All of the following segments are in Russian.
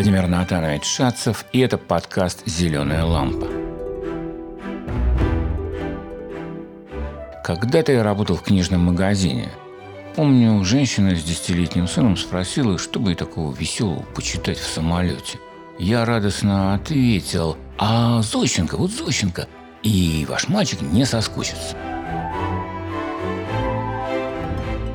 Владимир Натанович Шацев, и это подкаст «Зеленая лампа». Когда-то я работал в книжном магазине. Помню, женщина с десятилетним сыном спросила, что бы и такого веселого почитать в самолете. Я радостно ответил, а Зощенко, вот Зощенко, и ваш мальчик не соскучится.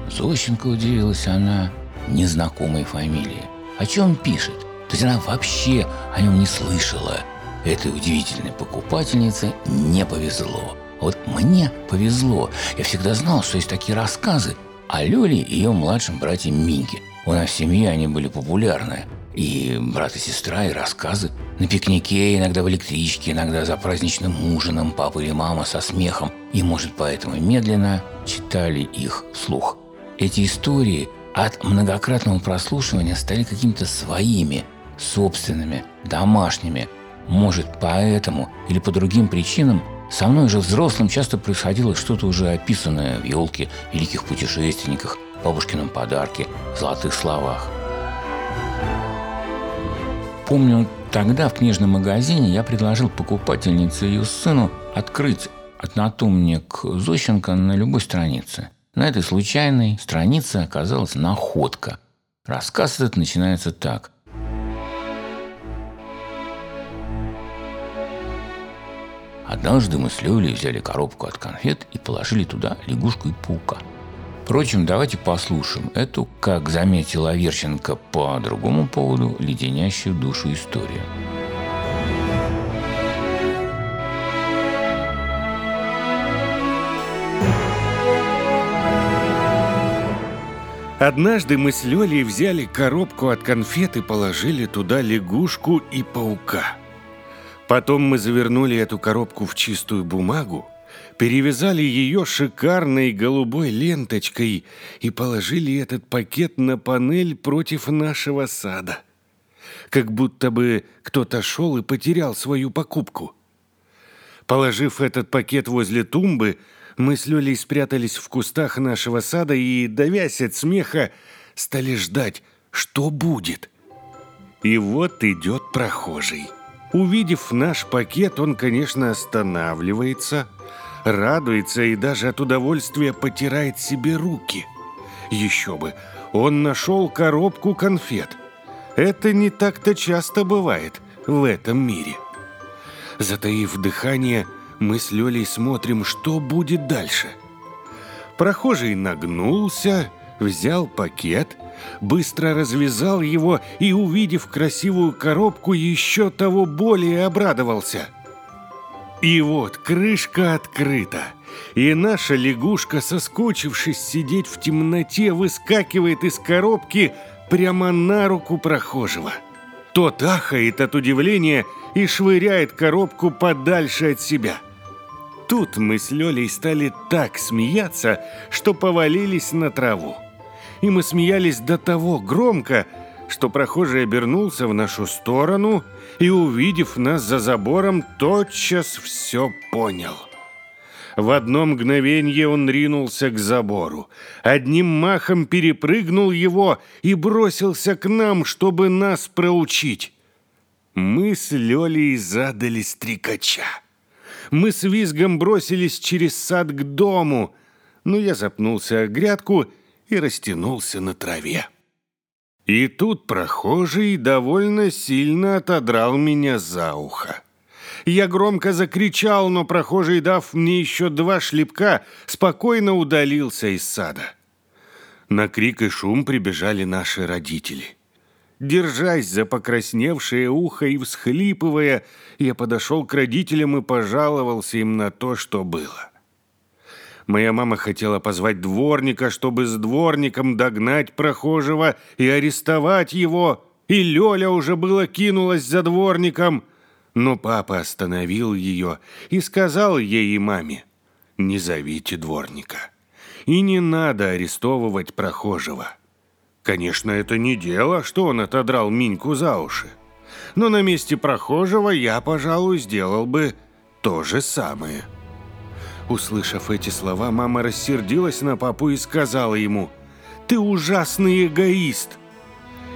Зощенко удивилась она незнакомой фамилии. О чем пишет? То есть она вообще о нем не слышала. Этой удивительной покупательнице не повезло. Вот мне повезло. Я всегда знал, что есть такие рассказы о Лёле и ее младшем брате Минке. У нас в семье они были популярны. И брат и сестра, и рассказы. На пикнике, иногда в электричке, иногда за праздничным ужином папа или мама со смехом. И, может, поэтому медленно читали их вслух. Эти истории от многократного прослушивания стали какими-то своими, собственными, домашними. Может, поэтому или по другим причинам со мной же взрослым часто происходило что-то уже описанное в елке, великих путешественниках, бабушкином подарке, золотых словах. Помню, тогда в книжном магазине я предложил покупательнице ее сыну открыть однотомник Зощенко на любой странице. На этой случайной странице оказалась находка. Рассказ этот начинается так. Однажды мы с Лёлей взяли коробку от конфет и положили туда лягушку и паука. Впрочем, давайте послушаем эту, как заметила Верченко по другому поводу, леденящую душу историю. Однажды мы с Лёлей взяли коробку от конфет и положили туда лягушку и паука. Потом мы завернули эту коробку в чистую бумагу, перевязали ее шикарной голубой ленточкой и положили этот пакет на панель против нашего сада. Как будто бы кто-то шел и потерял свою покупку. Положив этот пакет возле тумбы, мы с Лёлей спрятались в кустах нашего сада и, давясь от смеха, стали ждать, что будет. И вот идет прохожий. Увидев наш пакет, он, конечно, останавливается, радуется и даже от удовольствия потирает себе руки. Еще бы, он нашел коробку конфет. Это не так-то часто бывает в этом мире. Затаив дыхание, мы с Лёлей смотрим, что будет дальше. Прохожий нагнулся, взял пакет, быстро развязал его и, увидев красивую коробку, еще того более обрадовался. И вот крышка открыта, и наша лягушка, соскучившись сидеть в темноте, выскакивает из коробки прямо на руку прохожего. Тот ахает от удивления и швыряет коробку подальше от себя. Тут мы с Лёлей стали так смеяться, что повалились на траву. И мы смеялись до того громко, что прохожий обернулся в нашу сторону и, увидев нас за забором, тотчас все понял. В одно мгновение он ринулся к забору, одним махом перепрыгнул его и бросился к нам, чтобы нас проучить. Мы с Лёлей задали стрекача. Мы с визгом бросились через сад к дому, но я запнулся о грядку и растянулся на траве. И тут прохожий довольно сильно отодрал меня за ухо. Я громко закричал, но прохожий, дав мне еще два шлепка, спокойно удалился из сада. На крик и шум прибежали наши родители. Держась за покрасневшее ухо и всхлипывая, я подошел к родителям и пожаловался им на то, что было. Моя мама хотела позвать дворника, чтобы с дворником догнать прохожего и арестовать его, и Лёля уже было кинулась за дворником, но папа остановил ее и сказал ей и маме, «Не зовите дворника, и не надо арестовывать прохожего». Конечно, это не дело, что он отодрал Миньку за уши. Но на месте прохожего я, пожалуй, сделал бы то же самое. Услышав эти слова, мама рассердилась на папу и сказала ему, «Ты ужасный эгоист!»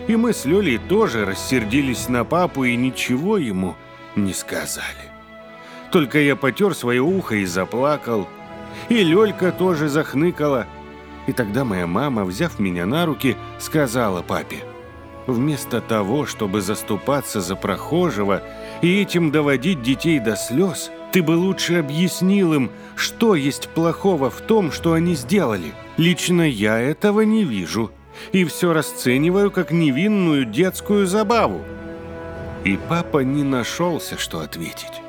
И мы с Лёлей тоже рассердились на папу и ничего ему не сказали. Только я потер свое ухо и заплакал. И Лёлька тоже захныкала. И тогда моя мама, взяв меня на руки, сказала папе, «Вместо того, чтобы заступаться за прохожего и этим доводить детей до слез, ты бы лучше объяснил им, что есть плохого в том, что они сделали. Лично я этого не вижу и все расцениваю как невинную детскую забаву». И папа не нашелся, что ответить.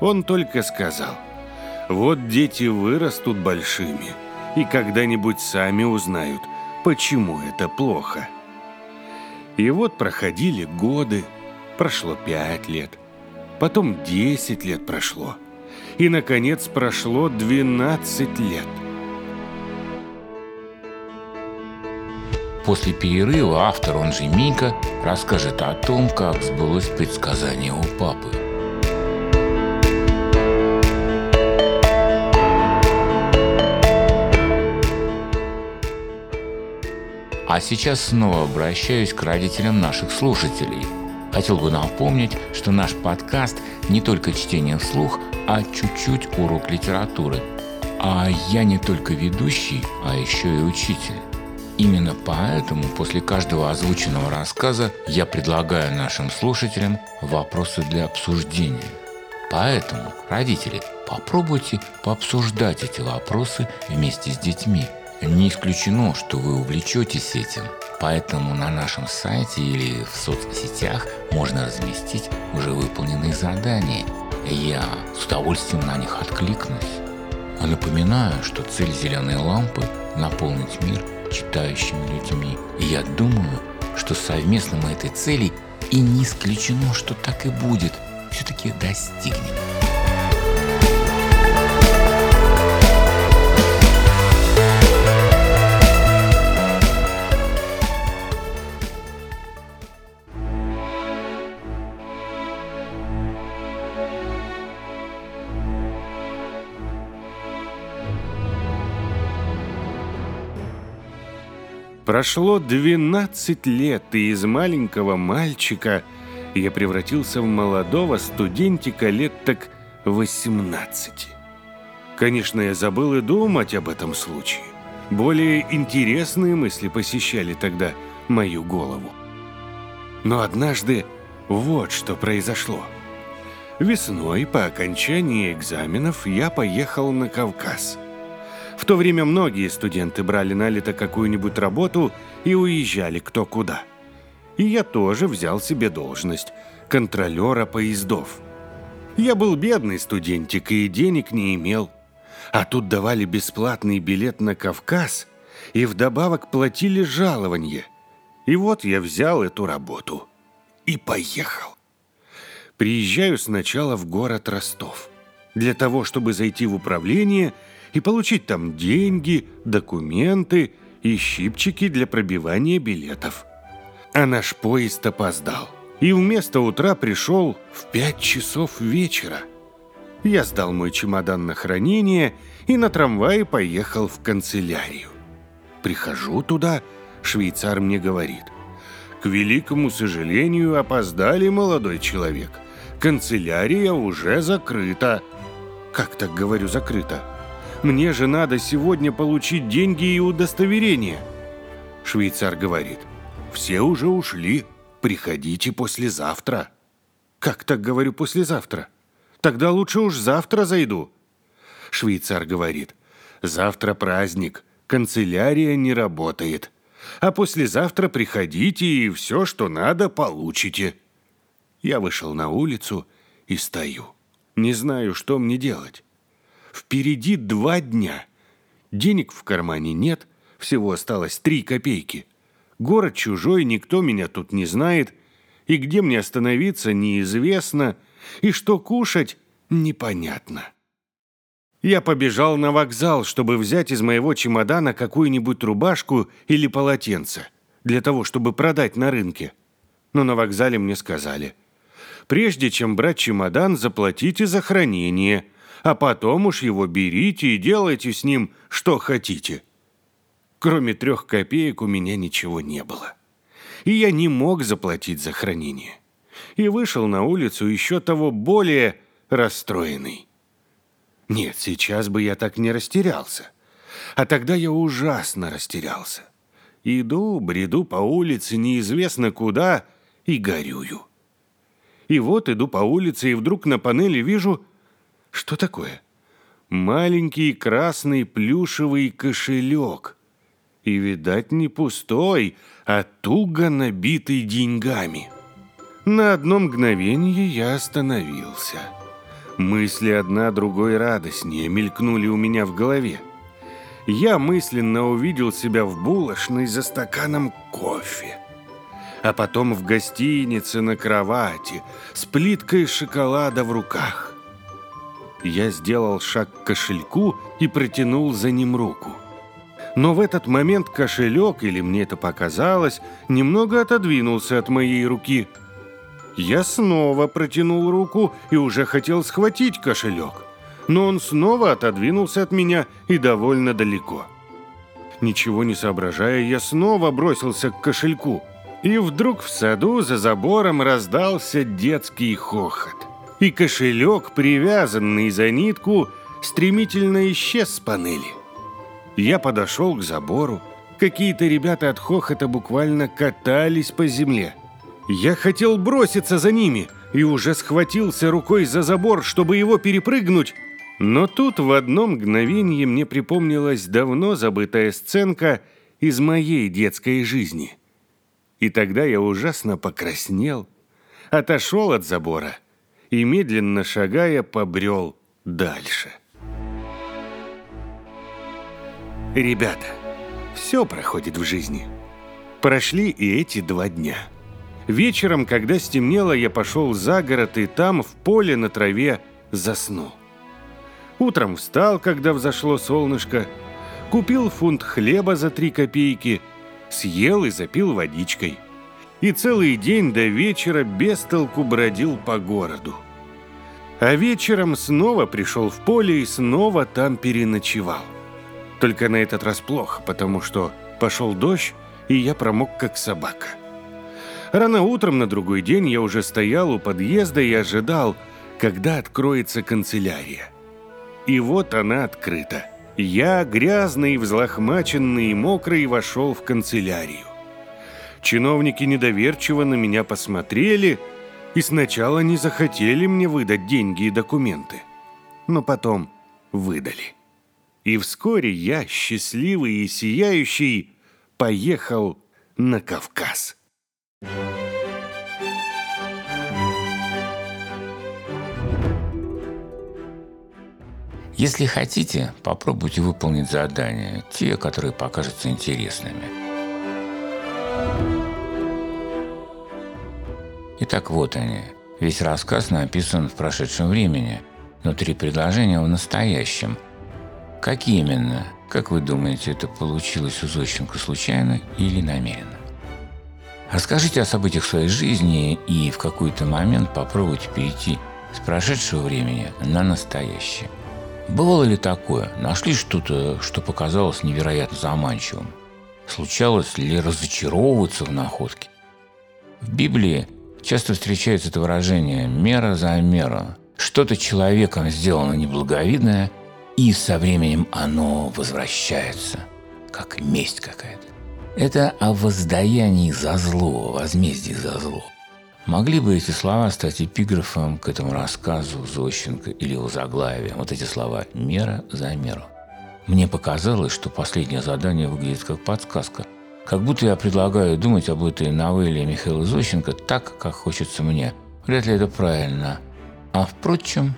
Он только сказал, «Вот дети вырастут большими и когда-нибудь сами узнают, почему это плохо». И вот проходили годы, прошло пять лет, потом десять лет прошло, и, наконец, прошло двенадцать лет. После перерыва автор, он же Мика, расскажет о том, как сбылось предсказание у папы. А сейчас снова обращаюсь к родителям наших слушателей. Хотел бы напомнить, что наш подкаст не только чтение вслух, а чуть-чуть урок литературы. А я не только ведущий, а еще и учитель. Именно поэтому после каждого озвученного рассказа я предлагаю нашим слушателям вопросы для обсуждения. Поэтому, родители, попробуйте пообсуждать эти вопросы вместе с детьми. Не исключено, что вы увлечетесь этим. Поэтому на нашем сайте или в соцсетях можно разместить уже выполненные задания. Я с удовольствием на них откликнусь. А напоминаю, что цель зеленой лампы – наполнить мир читающими людьми. И я думаю, что совместно мы этой цели и не исключено, что так и будет, все-таки достигнем. Прошло 12 лет, и из маленького мальчика я превратился в молодого студентика лет так 18. Конечно, я забыл и думать об этом случае. Более интересные мысли посещали тогда мою голову. Но однажды вот что произошло. Весной по окончании экзаменов я поехал на Кавказ – в то время многие студенты брали на лето какую-нибудь работу и уезжали кто куда. И я тоже взял себе должность контролера поездов. Я был бедный студентик и денег не имел. А тут давали бесплатный билет на Кавказ и вдобавок платили жалование. И вот я взял эту работу и поехал. Приезжаю сначала в город Ростов. Для того, чтобы зайти в управление – и получить там деньги, документы и щипчики для пробивания билетов. А наш поезд опоздал. И вместо утра пришел в пять часов вечера. Я сдал мой чемодан на хранение и на трамвае поехал в канцелярию. Прихожу туда, швейцар мне говорит. К великому сожалению, опоздали, молодой человек. Канцелярия уже закрыта. Как так говорю закрыта? Мне же надо сегодня получить деньги и удостоверение. Швейцар говорит, все уже ушли, приходите послезавтра. Как так говорю послезавтра? Тогда лучше уж завтра зайду. Швейцар говорит, завтра праздник, канцелярия не работает. А послезавтра приходите и все, что надо, получите. Я вышел на улицу и стою. Не знаю, что мне делать. Впереди два дня. Денег в кармане нет, всего осталось три копейки. Город чужой, никто меня тут не знает. И где мне остановиться, неизвестно. И что кушать, непонятно. Я побежал на вокзал, чтобы взять из моего чемодана какую-нибудь рубашку или полотенце, для того, чтобы продать на рынке. Но на вокзале мне сказали, прежде чем брать чемодан, заплатите за хранение – а потом уж его берите и делайте с ним, что хотите. Кроме трех копеек у меня ничего не было. и я не мог заплатить за хранение. И вышел на улицу еще того более расстроенный. Нет, сейчас бы я так не растерялся. А тогда я ужасно растерялся. Иду, бреду по улице неизвестно куда и горюю. И вот иду по улице, и вдруг на панели вижу... Что такое? Маленький красный плюшевый кошелек. И, видать, не пустой, а туго набитый деньгами. На одно мгновение я остановился. Мысли одна другой радостнее мелькнули у меня в голове. Я мысленно увидел себя в булочной за стаканом кофе. А потом в гостинице на кровати с плиткой шоколада в руках. Я сделал шаг к кошельку и протянул за ним руку. Но в этот момент кошелек, или мне это показалось, немного отодвинулся от моей руки. Я снова протянул руку и уже хотел схватить кошелек. Но он снова отодвинулся от меня и довольно далеко. Ничего не соображая, я снова бросился к кошельку. И вдруг в саду за забором раздался детский хохот. И кошелек, привязанный за нитку, стремительно исчез с панели. Я подошел к забору. Какие-то ребята от хохота буквально катались по земле. Я хотел броситься за ними и уже схватился рукой за забор, чтобы его перепрыгнуть, но тут в одно мгновение мне припомнилась давно забытая сценка из моей детской жизни. И тогда я ужасно покраснел, отошел от забора и, медленно шагая, побрел дальше. Ребята, все проходит в жизни. Прошли и эти два дня. Вечером, когда стемнело, я пошел за город и там, в поле на траве, заснул. Утром встал, когда взошло солнышко, купил фунт хлеба за три копейки, съел и запил водичкой. И целый день до вечера без толку бродил по городу. А вечером снова пришел в поле и снова там переночевал. Только на этот раз плохо, потому что пошел дождь, и я промок как собака. Рано утром на другой день я уже стоял у подъезда и ожидал, когда откроется канцелярия. И вот она открыта. Я, грязный, взлохмаченный и мокрый, вошел в канцелярию. Чиновники недоверчиво на меня посмотрели и сначала не захотели мне выдать деньги и документы, но потом выдали. И вскоре я, счастливый и сияющий, поехал на Кавказ. Если хотите, попробуйте выполнить задания, те, которые покажутся интересными. Итак, вот они. Весь рассказ написан в прошедшем времени, но три предложения в настоящем – как именно? Как вы думаете, это получилось у Зощенко случайно или намеренно? Расскажите о событиях своей жизни и в какой-то момент попробуйте перейти с прошедшего времени на настоящее. Бывало ли такое? Нашли что-то, что показалось невероятно заманчивым? Случалось ли разочаровываться в находке? В Библии часто встречается это выражение «мера за меру». Что-то человеком сделано неблаговидное – и со временем оно возвращается, как месть какая-то. Это о воздаянии за зло, возмездии за зло. Могли бы эти слова стать эпиграфом к этому рассказу Зощенко или его заглавием? Вот эти слова «мера за меру». Мне показалось, что последнее задание выглядит как подсказка. Как будто я предлагаю думать об этой новелле Михаила Зощенко так, как хочется мне. Вряд ли это правильно. А впрочем,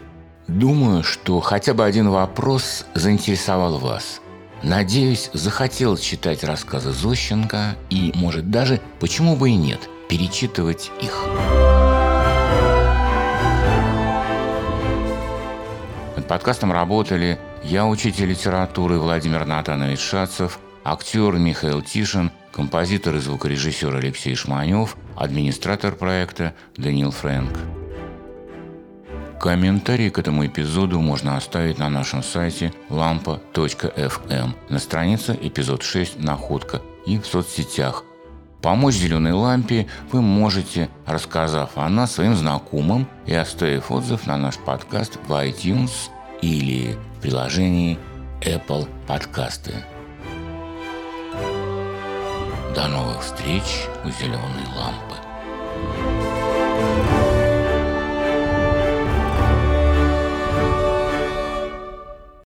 Думаю, что хотя бы один вопрос заинтересовал вас. Надеюсь, захотел читать рассказы Зощенко и, может, даже, почему бы и нет, перечитывать их. Над подкастом работали я, учитель литературы Владимир Натанович Шацев, актер Михаил Тишин, композитор и звукорежиссер Алексей Шманев, администратор проекта Даниил Фрэнк. Комментарии к этому эпизоду можно оставить на нашем сайте lampa.fm на странице эпизод 6 «Находка» и в соцсетях Помочь «Зеленой лампе» вы можете, рассказав о нас своим знакомым и оставив отзыв на наш подкаст в iTunes или приложении Apple Подкасты. До новых встреч у «Зеленой лампы».